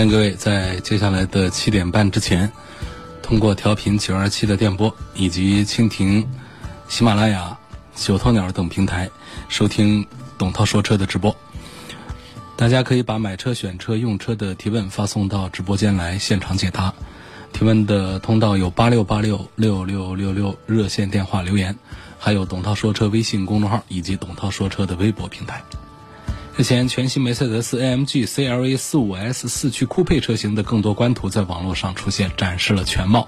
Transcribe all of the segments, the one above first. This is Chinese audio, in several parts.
欢迎各位在接下来的七点半之前，通过调频九二七的电波以及蜻蜓、喜马拉雅、九头鸟等平台收听董涛说车的直播。大家可以把买车、选车、用车的提问发送到直播间来现场解答。提问的通道有八六八六六六六六热线电话留言，还有董涛说车微信公众号以及董涛说车的微博平台。日前，全新梅赛德斯 AMG CLA 45S 四驱酷配车型的更多官图在网络上出现，展示了全貌。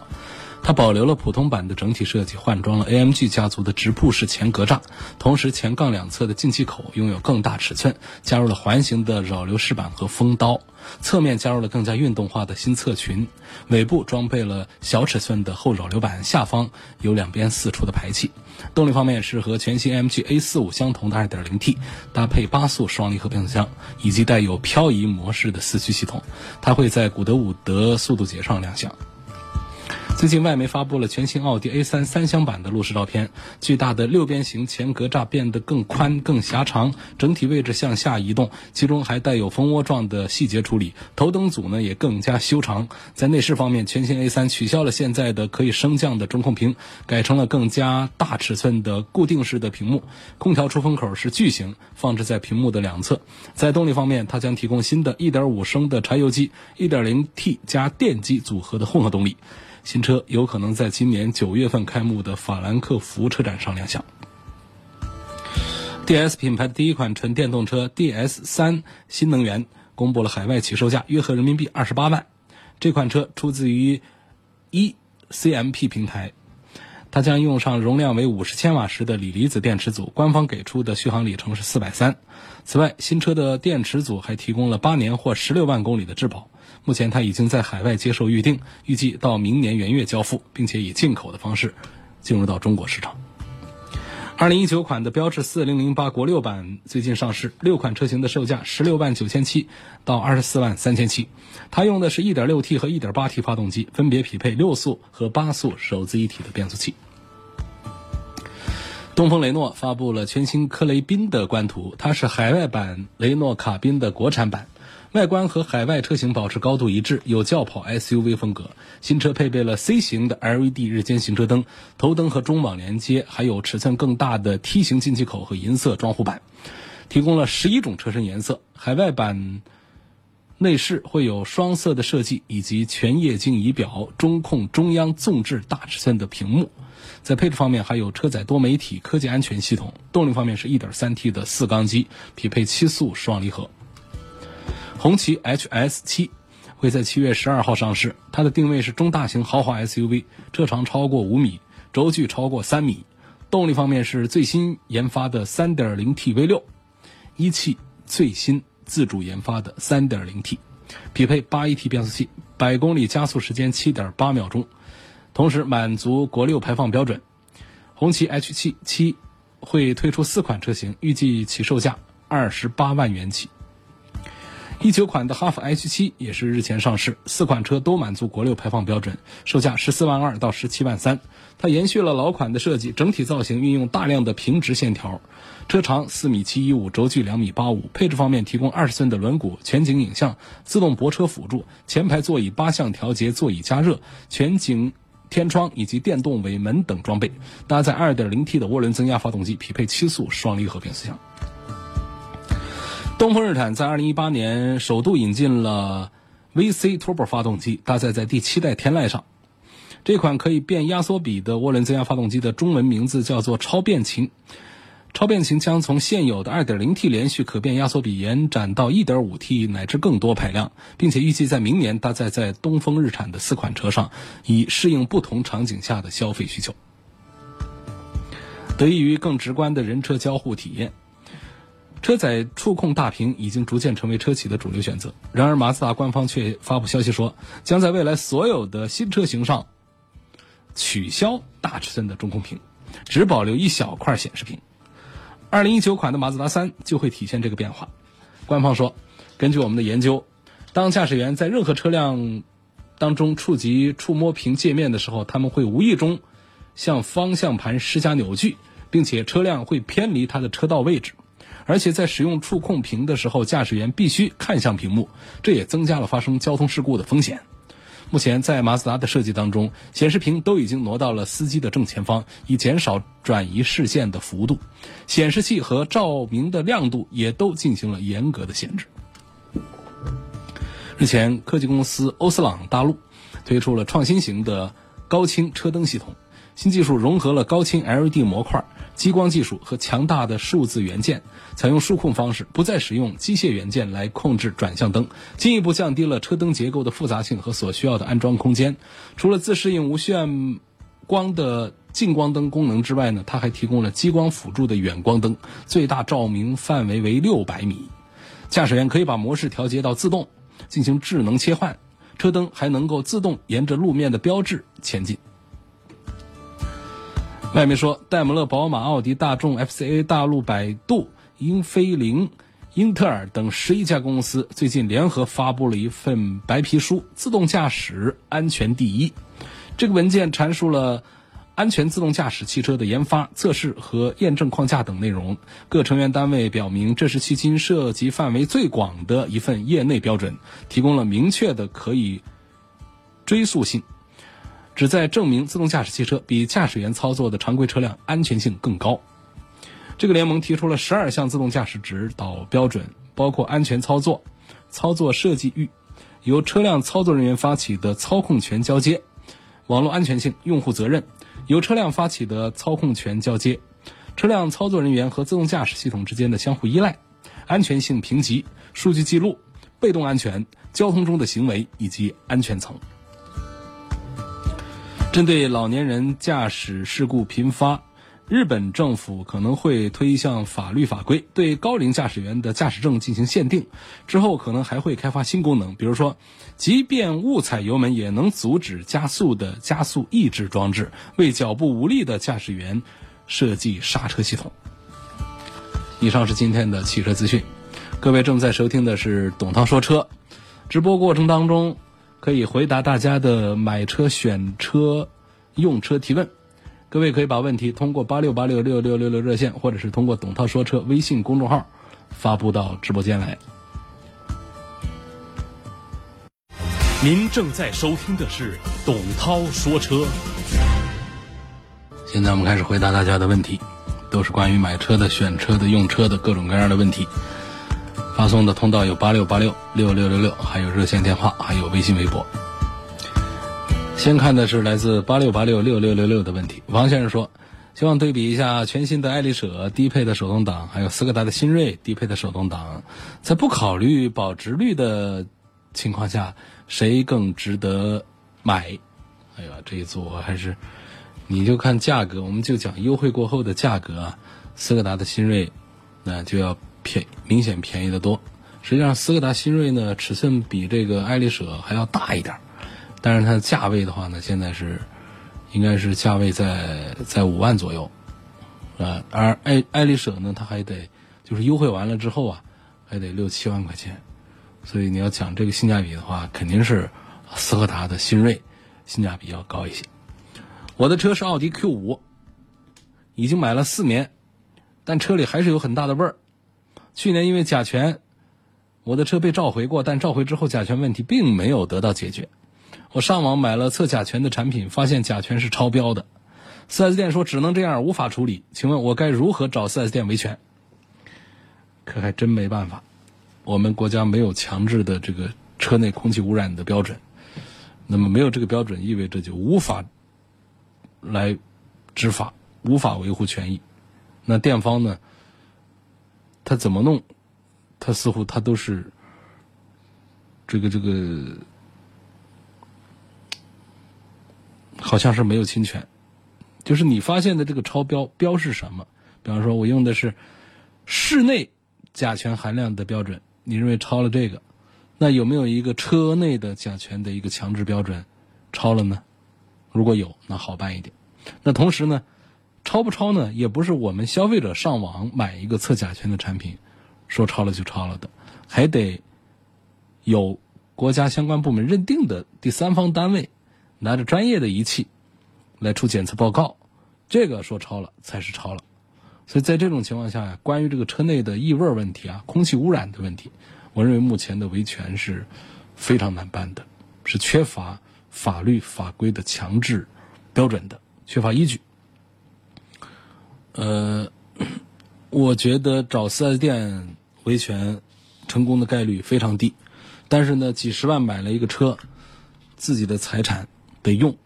它保留了普通版的整体设计，换装了 AMG 家族的直瀑式前格栅，同时前杠两侧的进气口拥有更大尺寸，加入了环形的扰流饰板和风刀。侧面加入了更加运动化的新侧裙，尾部装备了小尺寸的后扰流板，下方有两边四出的排气。动力方面是和全新 AMG A45 相同的 2.0T，搭配八速双离合变速箱，以及带有漂移模式的四驱系统。它会在古德伍德速度节上亮相。最近，外媒发布了全新奥迪 A3 三厢版的路试照片。巨大的六边形前格栅变得更宽、更狭长，整体位置向下移动，其中还带有蜂窝状的细节处理。头灯组呢也更加修长。在内饰方面，全新 A3 取消了现在的可以升降的中控屏，改成了更加大尺寸的固定式的屏幕。空调出风口是巨型，放置在屏幕的两侧。在动力方面，它将提供新的1.5升的柴油机、1.0T 加电机组合的混合动力。新车有可能在今年九月份开幕的法兰克福车展上亮相。DS 品牌的第一款纯电动车 DS 三新能源公布了海外起售价，约合人民币二十八万。这款车出自于 eCMP 平台，它将用上容量为五十千瓦时的锂离子电池组，官方给出的续航里程是四百三。此外，新车的电池组还提供了八年或十六万公里的质保。目前它已经在海外接受预定，预计到明年元月交付，并且以进口的方式进入到中国市场。二零一九款的标致四零零八国六版最近上市，六款车型的售价十六万九千七到二十四万三千七。它用的是一点六 T 和一点八 T 发动机，分别匹配六速和八速手自一体的变速器。东风雷诺发布了全新科雷宾的官图，它是海外版雷诺卡宾的国产版。外观和海外车型保持高度一致，有轿跑 SUV 风格。新车配备了 C 型的 LED 日间行车灯，头灯和中网连接，还有尺寸更大的梯形进气口和银色装护板，提供了十一种车身颜色。海外版内饰会有双色的设计，以及全液晶仪表、中控中央纵置大尺寸的屏幕。在配置方面，还有车载多媒体科技安全系统。动力方面是一点三 T 的四缸机，匹配七速双离合。红旗 HS 七会在七月十二号上市，它的定位是中大型豪华 SUV，车长超过五米，轴距超过三米。动力方面是最新研发的三点零 T V 六，一汽最新自主研发的三点零 T，匹配八 AT 变速器，百公里加速时间七点八秒钟，同时满足国六排放标准。红旗 H 七七会推出四款车型，预计起售价二十八万元起。一九款的哈弗 H 七也是日前上市，四款车都满足国六排放标准，售价十四万二到十七万三。它延续了老款的设计，整体造型运用大量的平直线条，车长四米七一五，轴距两米八五。配置方面提供二十寸的轮毂、全景影像、自动泊车辅助、前排座椅八项调节座椅加热、全景天窗以及电动尾门等装备，搭载二点零 T 的涡轮增压发动机，匹配七速双离合变速箱。东风日产在2018年首度引进了 VC Turbo 发动机，搭载在第七代天籁上。这款可以变压缩比的涡轮增压发动机的中文名字叫做超变擎。超变擎将从现有的 2.0T 连续可变压缩比延展到 1.5T 乃至更多排量，并且预计在明年搭载在东风日产的四款车上，以适应不同场景下的消费需求。得益于更直观的人车交互体验。车载触控大屏已经逐渐成为车企的主流选择。然而，马自达官方却发布消息说，将在未来所有的新车型上取消大尺寸的中控屏，只保留一小块显示屏。二零一九款的马自达三就会体现这个变化。官方说，根据我们的研究，当驾驶员在任何车辆当中触及触摸屏界面的时候，他们会无意中向方向盘施加扭矩，并且车辆会偏离它的车道位置。而且在使用触控屏的时候，驾驶员必须看向屏幕，这也增加了发生交通事故的风险。目前在马自达的设计当中，显示屏都已经挪到了司机的正前方，以减少转移视线的幅度。显示器和照明的亮度也都进行了严格的限制。日前，科技公司欧司朗大陆推出了创新型的高清车灯系统。新技术融合了高清 LED 模块、激光技术和强大的数字元件，采用数控方式，不再使用机械元件来控制转向灯，进一步降低了车灯结构的复杂性和所需要的安装空间。除了自适应无炫光的近光灯功能之外呢，它还提供了激光辅助的远光灯，最大照明范围为六百米。驾驶员可以把模式调节到自动，进行智能切换。车灯还能够自动沿着路面的标志前进。外媒说，戴姆勒、宝马、奥迪、大众、FCA、大陆、百度、英飞凌、英特尔等十一家公司最近联合发布了一份白皮书，《自动驾驶安全第一》。这个文件阐述了安全自动驾驶汽车的研发、测试和验证框架等内容。各成员单位表明，这是迄今涉及范围最广的一份业内标准，提供了明确的可以追溯性。旨在证明自动驾驶汽车比驾驶员操作的常规车辆安全性更高。这个联盟提出了十二项自动驾驶指导标准，包括安全操作、操作设计域、由车辆操作人员发起的操控权交接、网络安全性、用户责任、由车辆发起的操控权交接、车辆操作人员和自动驾驶系统之间的相互依赖、安全性评级、数据记录、被动安全、交通中的行为以及安全层。针对老年人驾驶事故频发，日本政府可能会推一项法律法规，对高龄驾驶员的驾驶证进行限定。之后可能还会开发新功能，比如说，即便误踩油门也能阻止加速的加速抑制装置，为脚步无力的驾驶员设计刹车系统。以上是今天的汽车资讯，各位正在收听的是董涛说车，直播过程当中。可以回答大家的买车、选车、用车提问。各位可以把问题通过八六八六六六六六热线，或者是通过董涛说车微信公众号发布到直播间来。您正在收听的是董涛说车。现在我们开始回答大家的问题，都是关于买车的、选车的、用车的各种各样的问题。发送的通道有八六八六六六六六，还有热线电话，还有微信、微博。先看的是来自八六八六六六六六的问题。王先生说，希望对比一下全新的爱丽舍低配的手动挡，还有斯柯达的新锐低配的手动挡，在不考虑保值率的情况下，谁更值得买？哎呀，这一组还是你就看价格，我们就讲优惠过后的价格。斯柯达的新锐，那就要。便明显便宜的多，实际上斯柯达新锐呢尺寸比这个爱丽舍还要大一点，但是它的价位的话呢，现在是应该是价位在在五万左右，啊，而爱爱丽舍呢，它还得就是优惠完了之后啊，还得六七万块钱，所以你要讲这个性价比的话，肯定是斯柯达的新锐性价比要高一些。我的车是奥迪 Q 五，已经买了四年，但车里还是有很大的味儿。去年因为甲醛，我的车被召回过，但召回之后甲醛问题并没有得到解决。我上网买了测甲醛的产品，发现甲醛是超标的。4S 店说只能这样，无法处理。请问我该如何找 4S 店维权？可还真没办法，我们国家没有强制的这个车内空气污染的标准。那么没有这个标准，意味着就无法来执法，无法维护权益。那店方呢？他怎么弄？他似乎他都是这个这个，好像是没有侵权。就是你发现的这个超标标是什么？比方说，我用的是室内甲醛含量的标准，你认为超了这个，那有没有一个车内的甲醛的一个强制标准超了呢？如果有，那好办一点。那同时呢，超不超呢？也不是我们消费者上网买一个测甲醛的产品，说超了就超了的，还得有国家相关部门认定的第三方单位拿着专业的仪器来出检测报告，这个说超了才是超了。所以在这种情况下呀，关于这个车内的异味问题啊、空气污染的问题，我认为目前的维权是非常难办的，是缺乏法律法规的强制标准的，缺乏依据。呃，我觉得找四 S 店维权成功的概率非常低，但是呢，几十万买了一个车，自己的财产得用，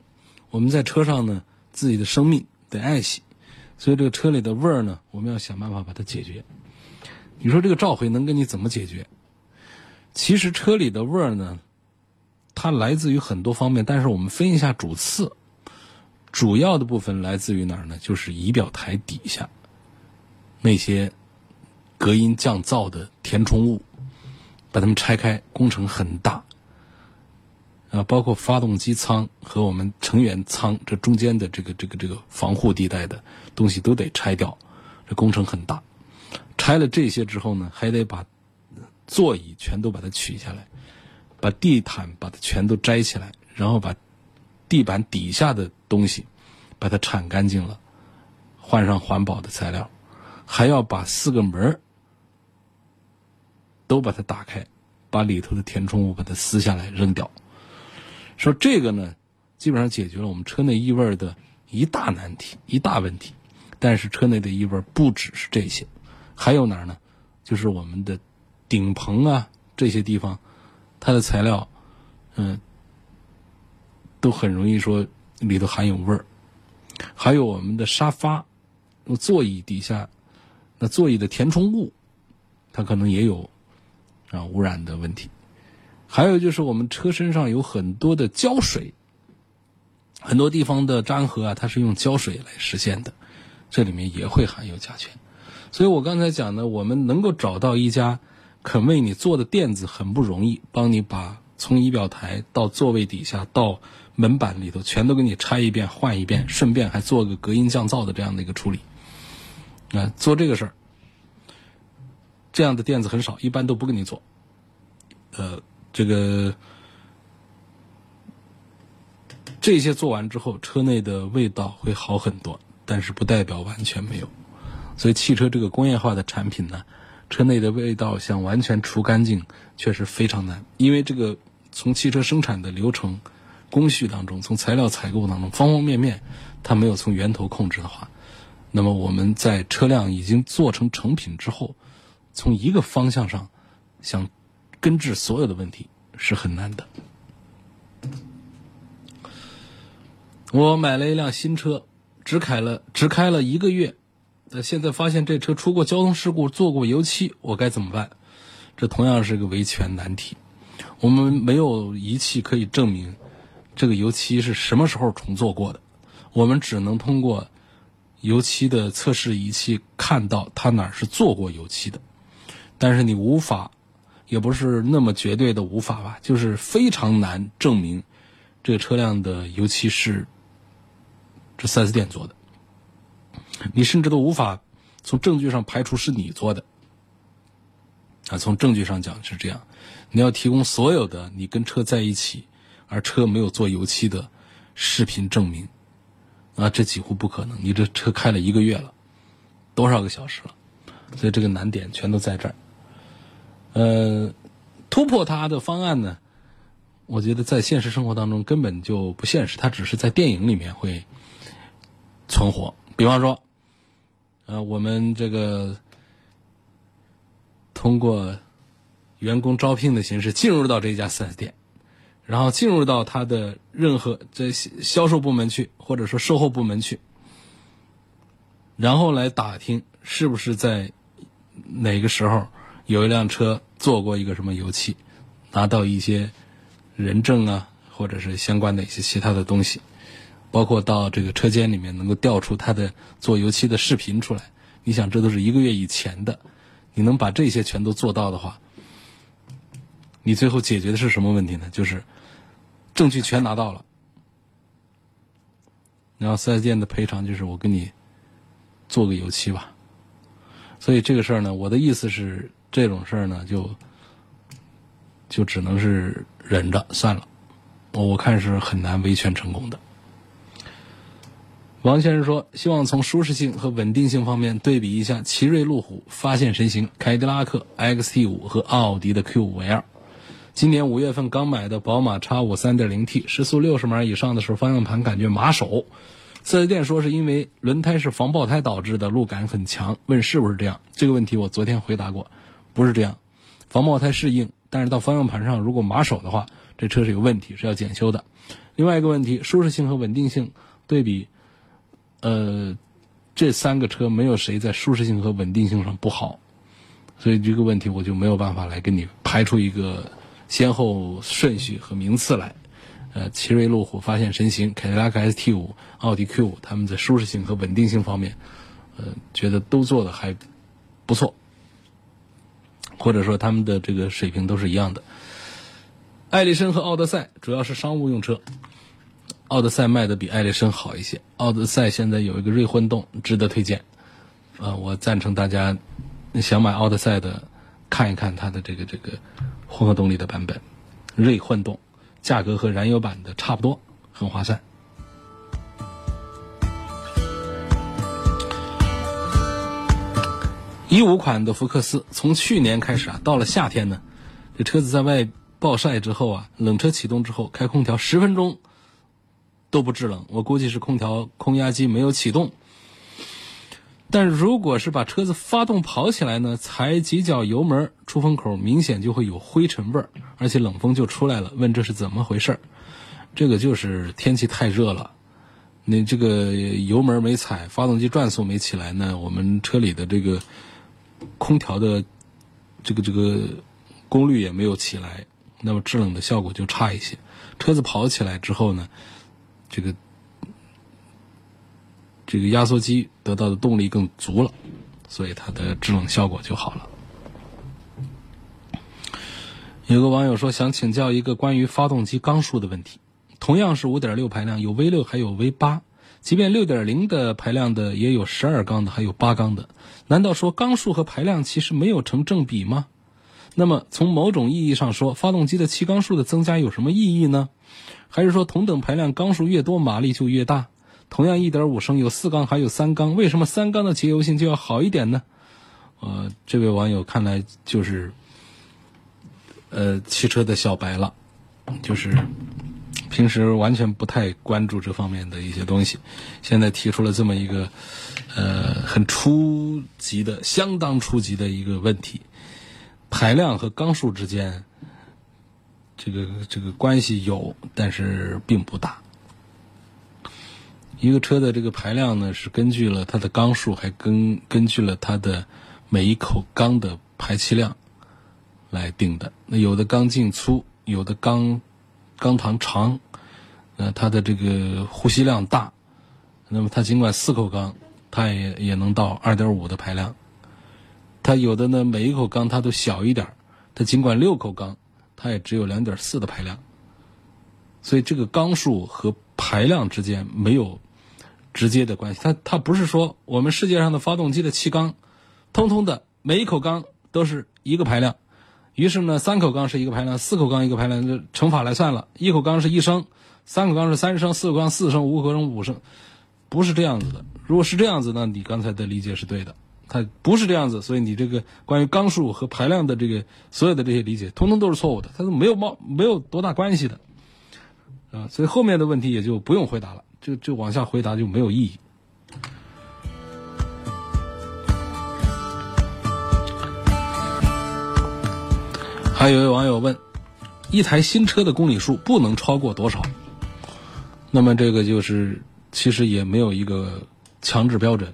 我们在车上呢，自己的生命得爱惜。所以这个车里的味儿呢，我们要想办法把它解决。你说这个召回能给你怎么解决？其实车里的味儿呢，它来自于很多方面，但是我们分一下主次，主要的部分来自于哪儿呢？就是仪表台底下那些隔音降噪的填充物，把它们拆开，工程很大。啊，包括发动机舱和我们成员舱这中间的这个这个这个防护地带的东西都得拆掉，这工程很大。拆了这些之后呢，还得把座椅全都把它取下来，把地毯把它全都摘起来，然后把地板底下的东西把它铲干净了，换上环保的材料，还要把四个门都把它打开，把里头的填充物把它撕下来扔掉。说这个呢，基本上解决了我们车内异味的一大难题、一大问题。但是车内的异味不只是这些，还有哪儿呢？就是我们的顶棚啊这些地方，它的材料，嗯，都很容易说里头含有味儿。还有我们的沙发、座椅底下，那座椅的填充物，它可能也有啊污染的问题。还有就是我们车身上有很多的胶水，很多地方的粘合啊，它是用胶水来实现的，这里面也会含有甲醛。所以我刚才讲的，我们能够找到一家肯为你做的店子很不容易，帮你把从仪表台到座位底下到门板里头全都给你拆一遍换一遍，顺便还做个隔音降噪的这样的一个处理。啊，做这个事儿，这样的店子很少，一般都不给你做。呃。这个这些做完之后，车内的味道会好很多，但是不代表完全没有。所以，汽车这个工业化的产品呢，车内的味道想完全除干净，确实非常难。因为这个从汽车生产的流程、工序当中，从材料采购当中，方方面面，它没有从源头控制的话，那么我们在车辆已经做成成品之后，从一个方向上想。根治所有的问题是很难的。我买了一辆新车，只开了只开了一个月，那现在发现这车出过交通事故，做过油漆，我该怎么办？这同样是个维权难题。我们没有仪器可以证明这个油漆是什么时候重做过的，我们只能通过油漆的测试仪器看到它哪儿是做过油漆的，但是你无法。也不是那么绝对的无法吧，就是非常难证明这个车辆的油漆是这四 S 店做的。你甚至都无法从证据上排除是你做的啊！从证据上讲是这样，你要提供所有的你跟车在一起而车没有做油漆的视频证明啊，这几乎不可能。你这车开了一个月了，多少个小时了？所以这个难点全都在这儿。呃，突破它的方案呢，我觉得在现实生活当中根本就不现实，它只是在电影里面会存活。比方说，呃，我们这个通过员工招聘的形式进入到这家四 S 店，然后进入到他的任何这销售部门去，或者说售后部门去，然后来打听是不是在哪个时候。有一辆车做过一个什么油漆，拿到一些人证啊，或者是相关的一些其他的东西，包括到这个车间里面能够调出他的做油漆的视频出来。你想，这都是一个月以前的，你能把这些全都做到的话，你最后解决的是什么问题呢？就是证据全拿到了，然后四 S 店的赔偿就是我给你做个油漆吧。所以这个事儿呢，我的意思是，这种事儿呢，就就只能是忍着算了。我看是很难维权成功的。王先生说：“希望从舒适性和稳定性方面对比一下奇瑞路虎、发现神行、凯迪拉克 XT5 和奥迪的 Q5L。今年五月份刚买的宝马 X5 3.0T，时速六十码以上的时候，方向盘感觉麻手。四 S 店说是因为轮胎是防爆胎导致的，路感很强。问是不是这样？这个问题我昨天回答过，不是这样。防爆胎是硬，但是到方向盘上如果麻手的话，这车是有问题，是要检修的。另外一个问题，舒适性和稳定性对比。”呃，这三个车没有谁在舒适性和稳定性上不好，所以这个问题我就没有办法来跟你排出一个先后顺序和名次来。呃，奇瑞路虎、发现神行、凯迪拉克 ST 五、奥迪 Q 五，他们在舒适性和稳定性方面，呃，觉得都做的还不错，或者说他们的这个水平都是一样的。艾力绅和奥德赛主要是商务用车。奥德赛卖的比艾力绅好一些。奥德赛现在有一个锐混动，值得推荐。呃，我赞成大家想买奥德赛的，看一看它的这个这个混合动力的版本，锐混动，价格和燃油版的差不多，很划算。一五款的福克斯，从去年开始啊，到了夏天呢，这车子在外暴晒之后啊，冷车启动之后开空调十分钟。都不制冷，我估计是空调空压机没有启动。但如果是把车子发动跑起来呢，踩几脚油门出风口，明显就会有灰尘味儿，而且冷风就出来了。问这是怎么回事？这个就是天气太热了，你这个油门没踩，发动机转速没起来呢，我们车里的这个空调的这个这个功率也没有起来，那么制冷的效果就差一些。车子跑起来之后呢？这个这个压缩机得到的动力更足了，所以它的制冷效果就好了。有个网友说想请教一个关于发动机缸数的问题，同样是五点六排量，有 V 六还有 V 八，即便六点零的排量的也有十二缸的，还有八缸的，难道说缸数和排量其实没有成正比吗？那么从某种意义上说，发动机的气缸数的增加有什么意义呢？还是说同等排量缸数越多马力就越大？同样一点五升有四缸还有三缸，为什么三缸的节油性就要好一点呢？呃，这位网友看来就是呃汽车的小白了，就是平时完全不太关注这方面的一些东西，现在提出了这么一个呃很初级的、相当初级的一个问题：排量和缸数之间。这个这个关系有，但是并不大。一个车的这个排量呢，是根据了它的缸数，还根根据了它的每一口缸的排气量来定的。那有的缸径粗，有的缸缸膛长，呃，它的这个呼吸量大。那么它尽管四口缸，它也也能到二点五的排量。它有的呢，每一口缸它都小一点它尽管六口缸。它也只有两点四的排量，所以这个缸数和排量之间没有直接的关系。它它不是说我们世界上的发动机的气缸，通通的每一口缸都是一个排量，于是呢三口缸是一个排量，四口缸一个排量，就乘法来算了，一口缸是一升，三口缸是三升，四口缸四升，五口缸五升，不是这样子的。如果是这样子，那你刚才的理解是对的。它不是这样子，所以你这个关于缸数和排量的这个所有的这些理解，通通都是错误的，它是没有冒没有多大关系的，啊，所以后面的问题也就不用回答了，就就往下回答就没有意义。还有一位网友问，一台新车的公里数不能超过多少？那么这个就是其实也没有一个强制标准。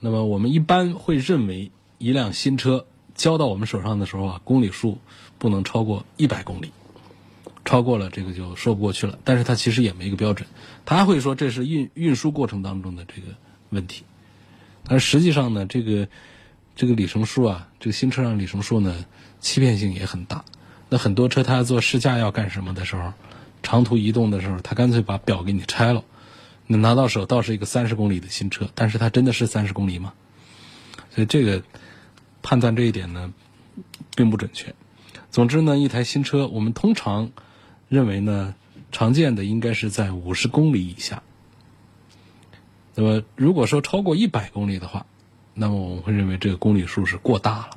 那么我们一般会认为，一辆新车交到我们手上的时候啊，公里数不能超过一百公里，超过了这个就说不过去了。但是它其实也没一个标准，他会说这是运运输过程当中的这个问题。但实际上呢，这个这个里程数啊，这个新车上里程数呢，欺骗性也很大。那很多车它做试驾要干什么的时候，长途移动的时候，他干脆把表给你拆了，你拿到手倒是一个三十公里的新车，但是它真的是三十公里吗？所以这个判断这一点呢，并不准确。总之呢，一台新车我们通常认为呢，常见的应该是在五十公里以下。那么如果说超过一百公里的话，那么我们会认为这个公里数是过大了。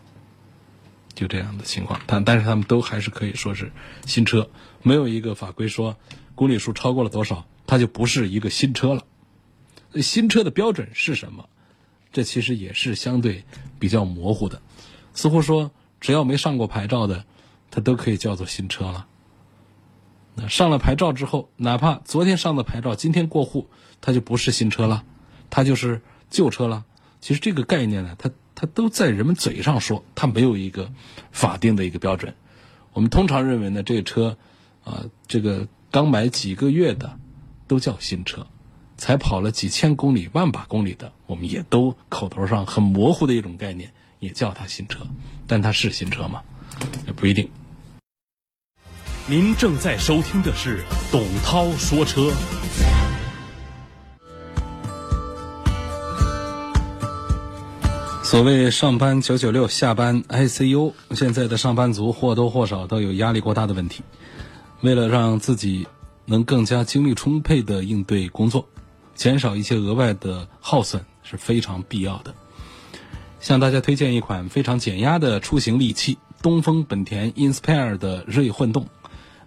就这样的情况，但但是他们都还是可以说是新车，没有一个法规说公里数超过了多少，它就不是一个新车了。新车的标准是什么？这其实也是相对比较模糊的，似乎说只要没上过牌照的，它都可以叫做新车了。上了牌照之后，哪怕昨天上的牌照，今天过户，它就不是新车了，它就是旧车了。其实这个概念呢，它。它都在人们嘴上说，它没有一个法定的一个标准。我们通常认为呢，这个车，啊，这个刚买几个月的都叫新车，才跑了几千公里、万把公里的，我们也都口头上很模糊的一种概念，也叫它新车。但它是新车吗？也不一定。您正在收听的是董涛说车。所谓上班九九六，下班 ICU，现在的上班族或多或少都有压力过大的问题。为了让自己能更加精力充沛的应对工作，减少一些额外的耗损是非常必要的。向大家推荐一款非常减压的出行利器——东风本田 Inspire 的锐混动。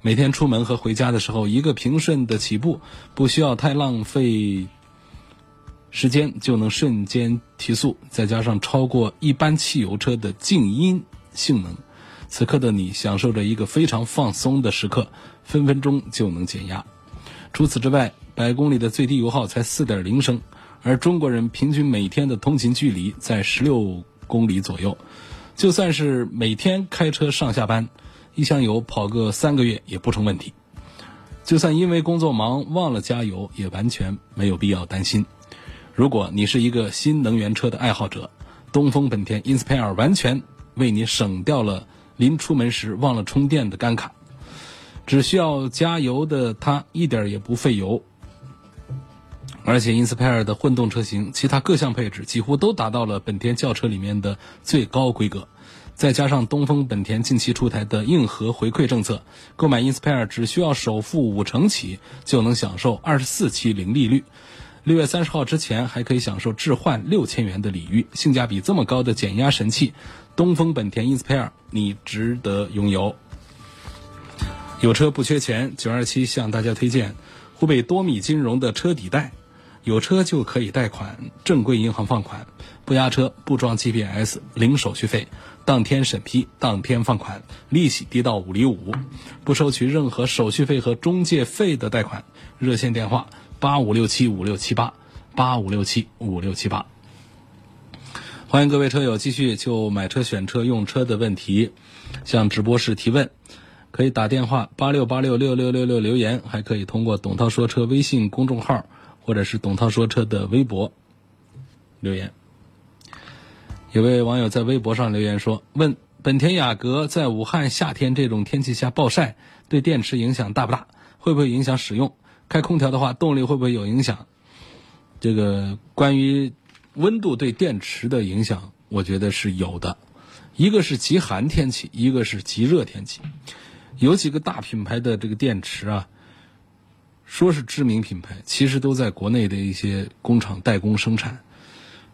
每天出门和回家的时候，一个平顺的起步，不需要太浪费。时间就能瞬间提速，再加上超过一般汽油车的静音性能，此刻的你享受着一个非常放松的时刻，分分钟就能减压。除此之外，百公里的最低油耗才四点零升，而中国人平均每天的通勤距离在十六公里左右，就算是每天开车上下班，一箱油跑个三个月也不成问题。就算因为工作忙忘了加油，也完全没有必要担心。如果你是一个新能源车的爱好者，东风本田 Inspire 完全为你省掉了临出门时忘了充电的尴尬。只需要加油的它一点也不费油，而且 Inspire 的混动车型其他各项配置几乎都达到了本田轿车里面的最高规格。再加上东风本田近期出台的硬核回馈政策，购买 Inspire 只需要首付五成起就能享受二十四期零利率。六月三十号之前还可以享受置换六千元的礼遇，性价比这么高的减压神器，东风本田 Inspire 你值得拥有。有车不缺钱，九二七向大家推荐湖北多米金融的车抵贷，有车就可以贷款，正规银行放款，不押车，不装 GPS，零手续费，当天审批，当天放款，利息低到五厘五，不收取任何手续费和中介费的贷款，热线电话。八五六七五六七八，八五六七五六七八。欢迎各位车友继续就买车、选车、用车的问题向直播室提问，可以打电话八六八六六六六六留言，还可以通过董涛说车微信公众号或者是董涛说车的微博留言。有位网友在微博上留言说：“问本田雅阁在武汉夏天这种天气下暴晒，对电池影响大不大？会不会影响使用？”开空调的话，动力会不会有影响？这个关于温度对电池的影响，我觉得是有的。一个是极寒天气，一个是极热天气。有几个大品牌的这个电池啊，说是知名品牌，其实都在国内的一些工厂代工生产。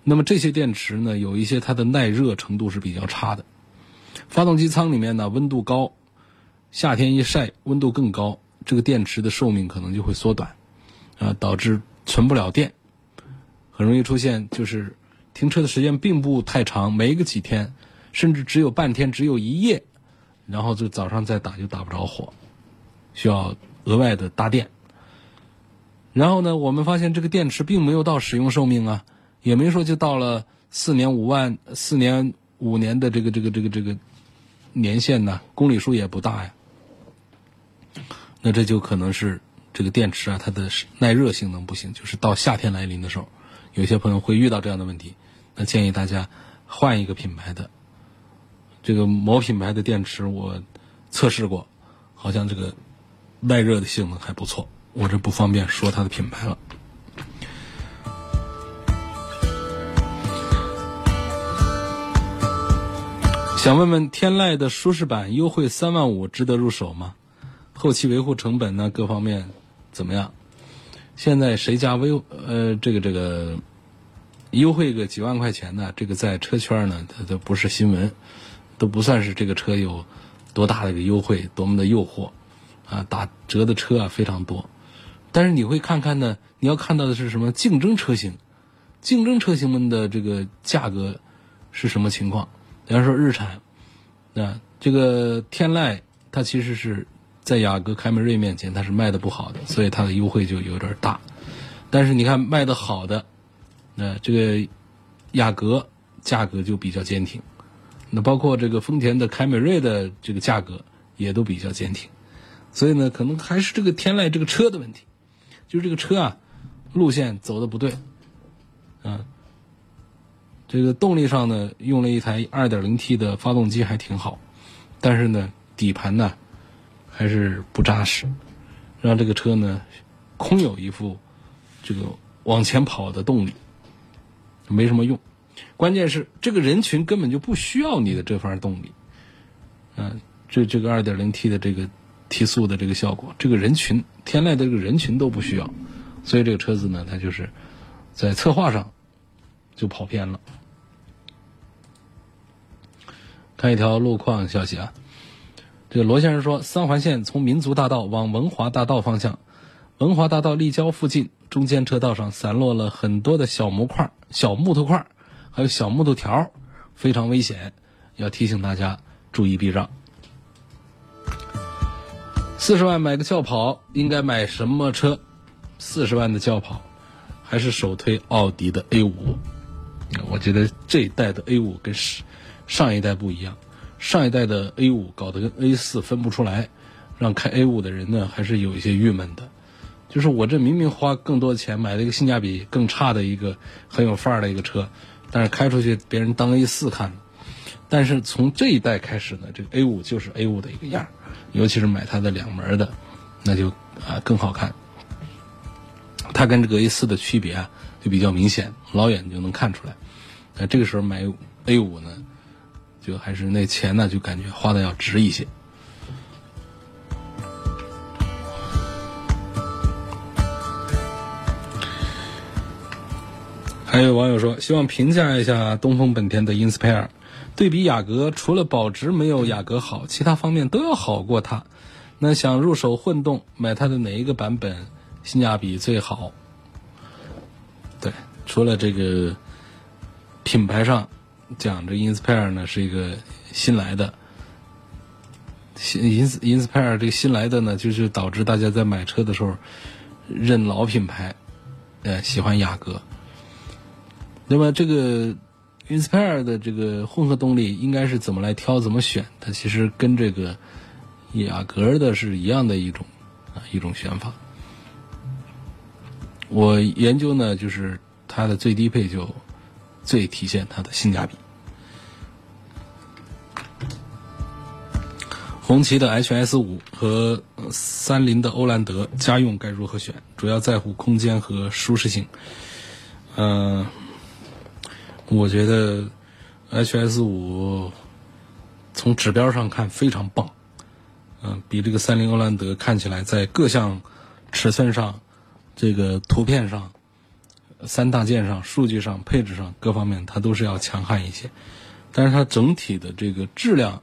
那么这些电池呢，有一些它的耐热程度是比较差的。发动机舱里面呢，温度高，夏天一晒，温度更高。这个电池的寿命可能就会缩短，啊，导致存不了电，很容易出现就是停车的时间并不太长，没个几天，甚至只有半天，只有一夜，然后就早上再打就打不着火，需要额外的搭电。然后呢，我们发现这个电池并没有到使用寿命啊，也没说就到了四年五万、四年五年的这个这个这个这个年限呢，公里数也不大呀。那这就可能是这个电池啊，它的耐热性能不行，就是到夏天来临的时候，有些朋友会遇到这样的问题。那建议大家换一个品牌的。这个某品牌的电池我测试过，好像这个耐热的性能还不错。我这不方便说它的品牌了。想问问天籁的舒适版优惠三万五，值得入手吗？后期维护成本呢？各方面怎么样？现在谁家微呃这个这个优惠个几万块钱呢？这个在车圈呢，它都不是新闻，都不算是这个车有多大的一个优惠，多么的诱惑啊！打折的车啊非常多，但是你会看看呢，你要看到的是什么？竞争车型，竞争车型们的这个价格是什么情况？比方说日产，啊，这个天籁它其实是在雅阁、凯美瑞面前它是卖的不好的，所以它的优惠就有点大。但是你看卖的好的，那这个雅阁价格就比较坚挺，那包括这个丰田的凯美瑞的这个价格也都比较坚挺。所以呢，可能还是这个天籁这个车的问题，就是这个车啊路线走的不对，啊。这个动力上呢，用了一台 2.0T 的发动机还挺好，但是呢，底盘呢还是不扎实，让这个车呢空有一副这个往前跑的动力，没什么用。关键是这个人群根本就不需要你的这番动力，嗯，这这个 2.0T 的这个提速的这个效果，这个人群天籁的这个人群都不需要，所以这个车子呢，它就是在策划上就跑偏了。看一条路况消息啊，这个罗先生说，三环线从民族大道往文华大道方向，文华大道立交附近中间车道上散落了很多的小木块、小木头块，还有小木头条，非常危险，要提醒大家注意避让。四十万买个轿跑，应该买什么车？四十万的轿跑，还是首推奥迪的 A 五？我觉得这一代的 A 五跟是。上一代不一样，上一代的 A 五搞得跟 A 四分不出来，让开 A 五的人呢还是有一些郁闷的。就是我这明明花更多的钱买了一个性价比更差的一个很有范儿的一个车，但是开出去别人当 A 四看。但是从这一代开始呢，这个 A 五就是 A 五的一个样儿，尤其是买它的两门的，那就啊更好看。它跟这个 A 四的区别啊就比较明显，老远就能看出来。那这个时候买 A 五呢？还是那钱呢，就感觉花的要值一些。还有网友说，希望评价一下东风本田的 Inspire，对比雅阁，除了保值没有雅阁好，其他方面都要好过它。那想入手混动，买它的哪一个版本性价比最好？对，除了这个品牌上。讲这 Inspire 呢是一个新来的，新 Ins Inspire 这个新来的呢，就是导致大家在买车的时候认老品牌，呃，喜欢雅阁。那么这个 Inspire 的这个混合动力应该是怎么来挑、怎么选？它其实跟这个雅阁的是一样的一种啊一种选法。我研究呢，就是它的最低配就。最体现它的性价比。红旗的 HS 五和三菱的欧蓝德家用该如何选？主要在乎空间和舒适性。嗯，我觉得 HS 五从指标上看非常棒，嗯，比这个三菱欧蓝德看起来在各项尺寸上、这个图片上。三大件上、数据上、配置上各方面，它都是要强悍一些，但是它整体的这个质量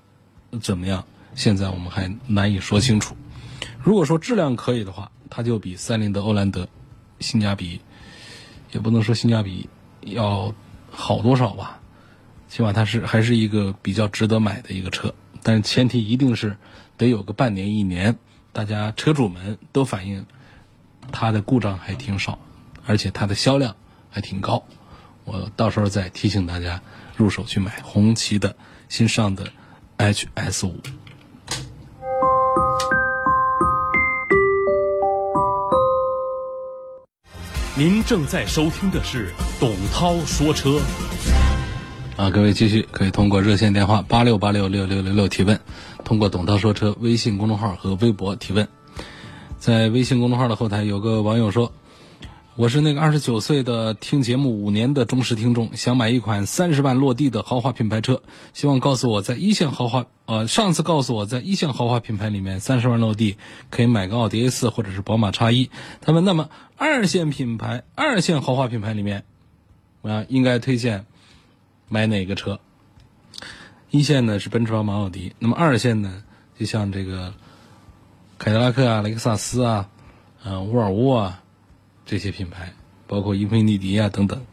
怎么样？现在我们还难以说清楚。如果说质量可以的话，它就比三菱的欧蓝德性价比也不能说性价比要好多少吧，起码它是还是一个比较值得买的一个车。但是前提一定是得有个半年一年，大家车主们都反映它的故障还挺少。而且它的销量还挺高，我到时候再提醒大家入手去买红旗的新上的 HS 五。您正在收听的是董涛说车。啊，各位继续可以通过热线电话八六八六六六六六提问，通过“董涛说车”微信公众号和微博提问。在微信公众号的后台有个网友说：“我是那个二十九岁的听节目五年的忠实听众，想买一款三十万落地的豪华品牌车，希望告诉我在一线豪华呃，上次告诉我在一线豪华品牌里面三十万落地可以买个奥迪 A 四或者是宝马叉一。他们那么二线品牌二线豪华品牌里面啊应该推荐买哪个车？一线呢是奔驰、宝马、奥迪，那么二线呢就像这个。”凯迪拉克啊，雷克萨斯啊，嗯，沃尔沃啊，这些品牌，包括英菲尼迪啊等等，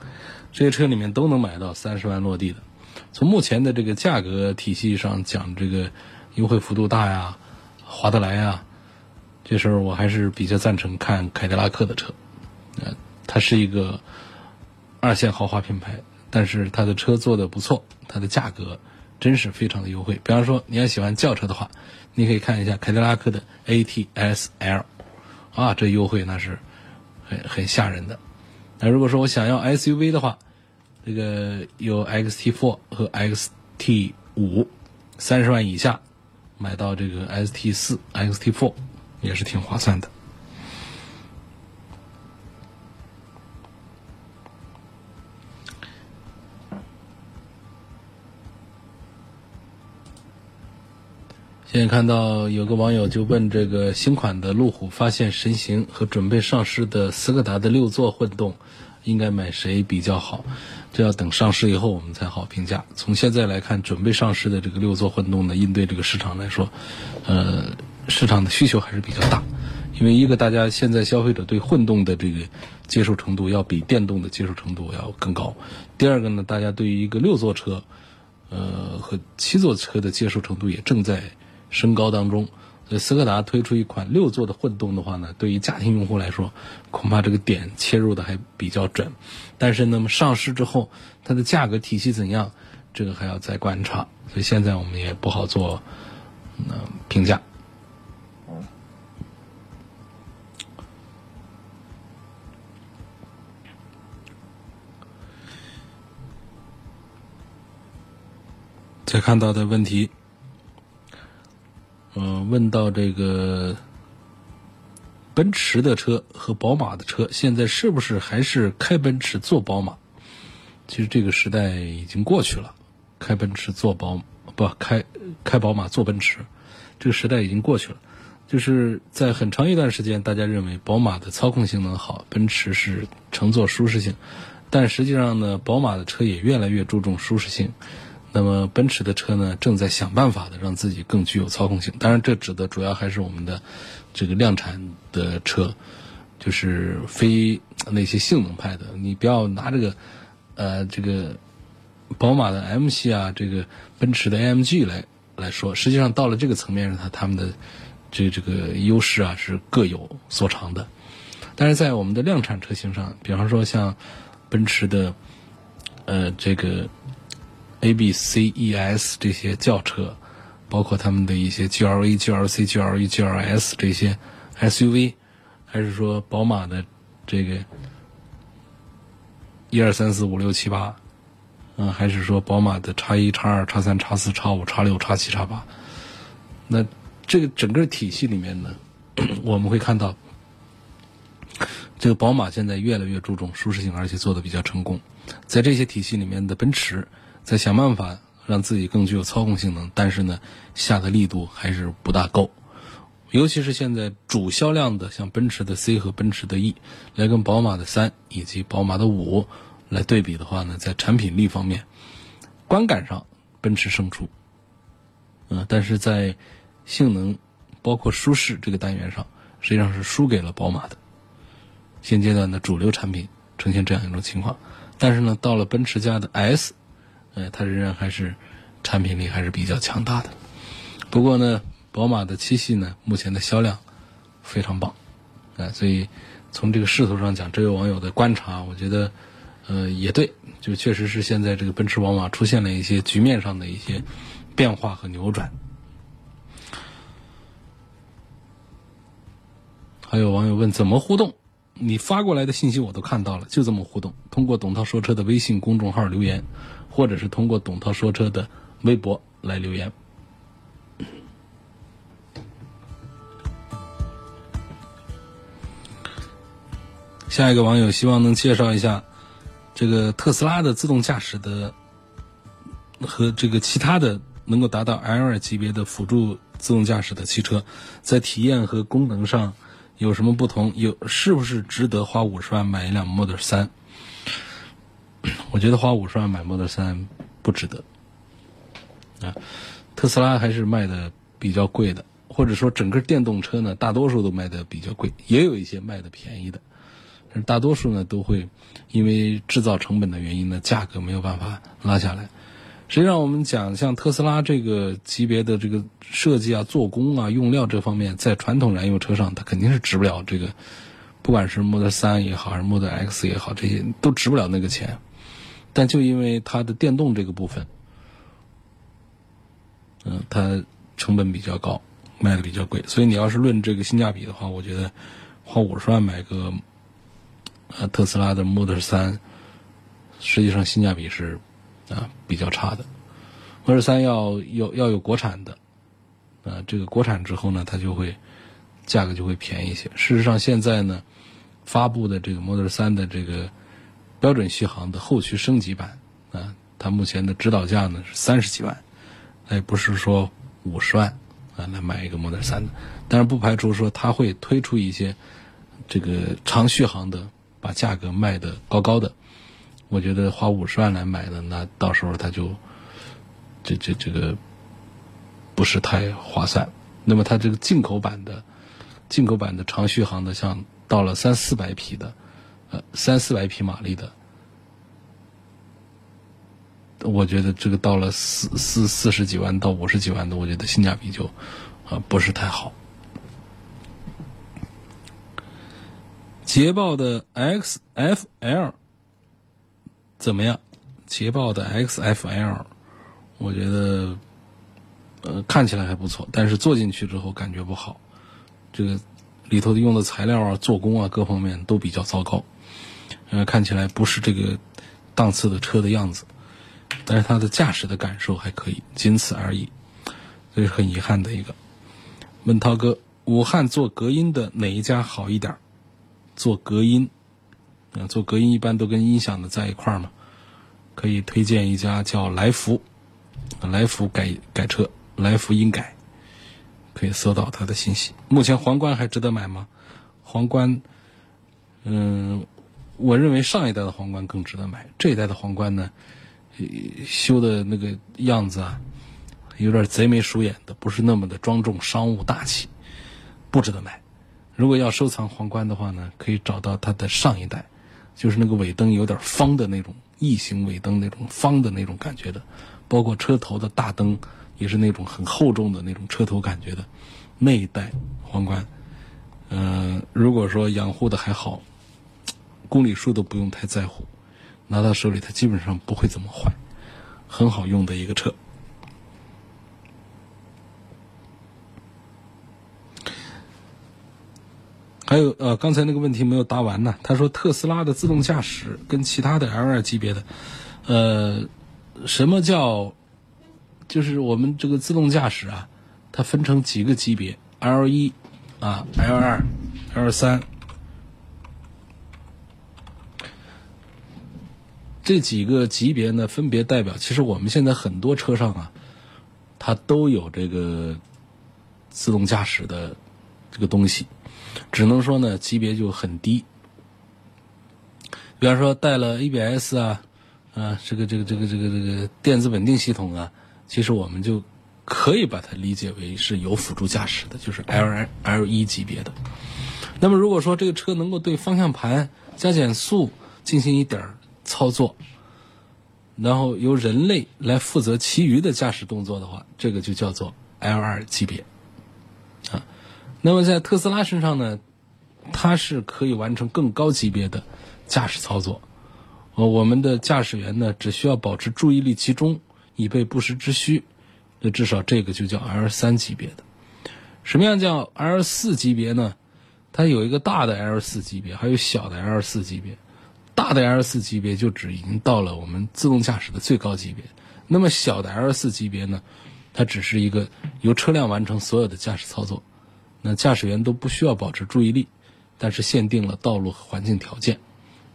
这些车里面都能买到三十万落地的。从目前的这个价格体系上讲，这个优惠幅度大呀，划得来呀，这时候我还是比较赞成看凯迪拉克的车。呃，它是一个二线豪华品牌，但是它的车做的不错，它的价格真是非常的优惠。比方说，你要喜欢轿车的话。你可以看一下凯迪拉克的 ATS-L，啊，这优惠那是很很吓人的。那如果说我想要 SUV 的话，这个有 XT4 和 XT5，三十万以下买到这个 ST4、XT4 也是挺划算的。现在看到有个网友就问这个新款的路虎发现神行和准备上市的斯柯达的六座混动，应该买谁比较好？这要等上市以后我们才好评价。从现在来看，准备上市的这个六座混动呢，应对这个市场来说，呃，市场的需求还是比较大。因为一个大家现在消费者对混动的这个接受程度要比电动的接受程度要更高。第二个呢，大家对于一个六座车，呃和七座车的接受程度也正在。升高当中，所以斯柯达推出一款六座的混动的话呢，对于家庭用户来说，恐怕这个点切入的还比较准。但是那么上市之后，它的价格体系怎样，这个还要再观察。所以现在我们也不好做嗯评价。再看到的问题。嗯，问到这个奔驰的车和宝马的车，现在是不是还是开奔驰坐宝马？其实这个时代已经过去了，开奔驰坐宝不开开宝马坐奔驰，这个时代已经过去了。就是在很长一段时间，大家认为宝马的操控性能好，奔驰是乘坐舒适性，但实际上呢，宝马的车也越来越注重舒适性。那么奔驰的车呢，正在想办法的让自己更具有操控性。当然，这指的主要还是我们的这个量产的车，就是非那些性能派的。你不要拿这个，呃，这个宝马的 M 系啊，这个奔驰的 AMG 来来说。实际上到了这个层面上，它他们的这这个优势啊是各有所长的。但是在我们的量产车型上，比方说像奔驰的，呃，这个。A、B、C、E、S 这些轿车，包括他们的一些 GLA、GLC、GLE、GLS 这些 SUV，还是说宝马的这个一二三四五六七八，嗯，还是说宝马的叉一、叉二、叉三、叉四、叉五、叉六、叉七、叉八？那这个整个体系里面呢，我们会看到，这个宝马现在越来越注重舒适性，而且做的比较成功。在这些体系里面的奔驰。在想办法让自己更具有操控性能，但是呢，下的力度还是不大够。尤其是现在主销量的像奔驰的 C 和奔驰的 E，来跟宝马的三以及宝马的五来对比的话呢，在产品力方面，观感上奔驰胜出。嗯，但是在性能包括舒适这个单元上，实际上是输给了宝马的。现阶段的主流产品呈现这样一种情况，但是呢，到了奔驰家的 S。哎，它仍然还是产品力还是比较强大的。不过呢，宝马的七系呢，目前的销量非常棒，哎，所以从这个势头上讲，这位网友的观察，我觉得呃也对，就确实是现在这个奔驰、宝马出现了一些局面上的一些变化和扭转。还有网友问怎么互动？你发过来的信息我都看到了，就这么互动。通过董涛说车的微信公众号留言，或者是通过董涛说车的微博来留言。下一个网友希望能介绍一下这个特斯拉的自动驾驶的和这个其他的能够达到 L2 级别的辅助自动驾驶的汽车，在体验和功能上有什么不同？有是不是值得花五十万买一辆 Model 三 我觉得花五十万买 Model 三不值得啊。特斯拉还是卖的比较贵的，或者说整个电动车呢，大多数都卖的比较贵，也有一些卖的便宜的但。大多数呢都会因为制造成本的原因呢，价格没有办法拉下来。实际上，我们讲像特斯拉这个级别的这个设计啊、做工啊、用料这方面，在传统燃油车上它肯定是值不了这个，不管是 Model 3也好，还是 Model X 也好，这些都值不了那个钱。但就因为它的电动这个部分，嗯，它成本比较高，卖的比较贵，所以你要是论这个性价比的话，我觉得花五十万买个。呃，特斯拉的 Model 3，实际上性价比是啊比较差的。Model 3要要要有国产的，啊，这个国产之后呢，它就会价格就会便宜一些。事实上，现在呢发布的这个 Model 3的这个标准续航的后驱升级版啊，它目前的指导价呢是三十几万，也不是说五十万啊来买一个 Model 3的。但是不排除说它会推出一些这个长续航的。把价格卖的高高的，我觉得花五十万来买的，那到时候它就这这这个不是太划算。那么它这个进口版的进口版的长续航的，像到了三四百匹的，呃三四百匹马力的，我觉得这个到了四四四十几万到五十几万的，我觉得性价比就啊不是太好。捷豹的 XFL 怎么样？捷豹的 XFL，我觉得，呃，看起来还不错，但是坐进去之后感觉不好。这个里头用的材料啊、做工啊各方面都比较糟糕，呃，看起来不是这个档次的车的样子。但是它的驾驶的感受还可以，仅此而已。这是很遗憾的一个。问涛哥，武汉做隔音的哪一家好一点？做隔音，啊，做隔音一般都跟音响的在一块儿嘛，可以推荐一家叫来福，来福改改车，来福音改，可以搜到它的信息。目前皇冠还值得买吗？皇冠，嗯，我认为上一代的皇冠更值得买，这一代的皇冠呢，修的那个样子啊，有点贼眉鼠眼的，不是那么的庄重商务大气，不值得买。如果要收藏皇冠的话呢，可以找到它的上一代，就是那个尾灯有点方的那种异形尾灯，那种方的那种感觉的，包括车头的大灯也是那种很厚重的那种车头感觉的那一代皇冠。嗯，如果说养护的还好，公里数都不用太在乎，拿到手里它基本上不会怎么坏，很好用的一个车。还有呃，刚才那个问题没有答完呢。他说特斯拉的自动驾驶跟其他的 L2 级别的，呃，什么叫，就是我们这个自动驾驶啊，它分成几个级别，L 一啊，L 二，L 三，这几个级别呢，分别代表，其实我们现在很多车上啊，它都有这个自动驾驶的这个东西。只能说呢，级别就很低。比方说带了 ABS 啊，啊，这个这个这个这个这个电子稳定系统啊，其实我们就可以把它理解为是有辅助驾驶的，就是 L L 一级别的。那么如果说这个车能够对方向盘加减速进行一点操作，然后由人类来负责其余的驾驶动作的话，这个就叫做 L 二级别。那么在特斯拉身上呢，它是可以完成更高级别的驾驶操作。呃，我们的驾驶员呢，只需要保持注意力集中，以备不时之需。那至少这个就叫 L 三级别的。什么样叫 L 四级别呢？它有一个大的 L 四级别，还有小的 L 四级别。大的 L 四级别就只已经到了我们自动驾驶的最高级别，那么小的 L 四级别呢，它只是一个由车辆完成所有的驾驶操作，那驾驶员都不需要保持注意力，但是限定了道路和环境条件，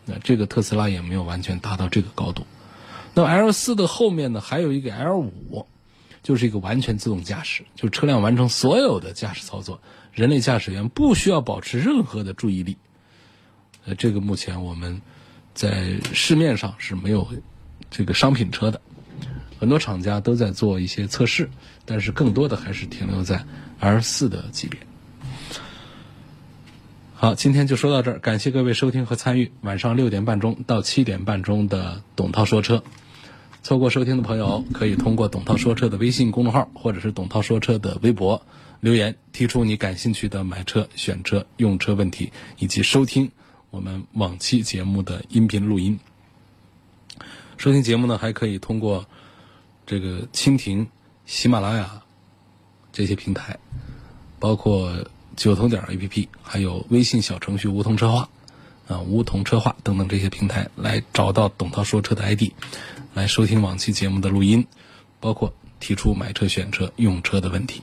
那这个特斯拉也没有完全达到这个高度。那 L 四的后面呢，还有一个 L 五，就是一个完全自动驾驶，就车辆完成所有的驾驶操作，人类驾驶员不需要保持任何的注意力。呃，这个目前我们。在市面上是没有这个商品车的，很多厂家都在做一些测试，但是更多的还是停留在 L 四的级别。好，今天就说到这儿，感谢各位收听和参与晚上六点半钟到七点半钟的董涛说车。错过收听的朋友，可以通过董涛说车的微信公众号或者是董涛说车的微博留言，提出你感兴趣的买车、选车、用车问题，以及收听。我们往期节目的音频录音，收听节目呢，还可以通过这个蜻蜓、喜马拉雅这些平台，包括九头鸟 APP，还有微信小程序“梧桐车话”啊“梧桐车话”等等这些平台，来找到董涛说车的 ID，来收听往期节目的录音，包括提出买车、选车、用车的问题。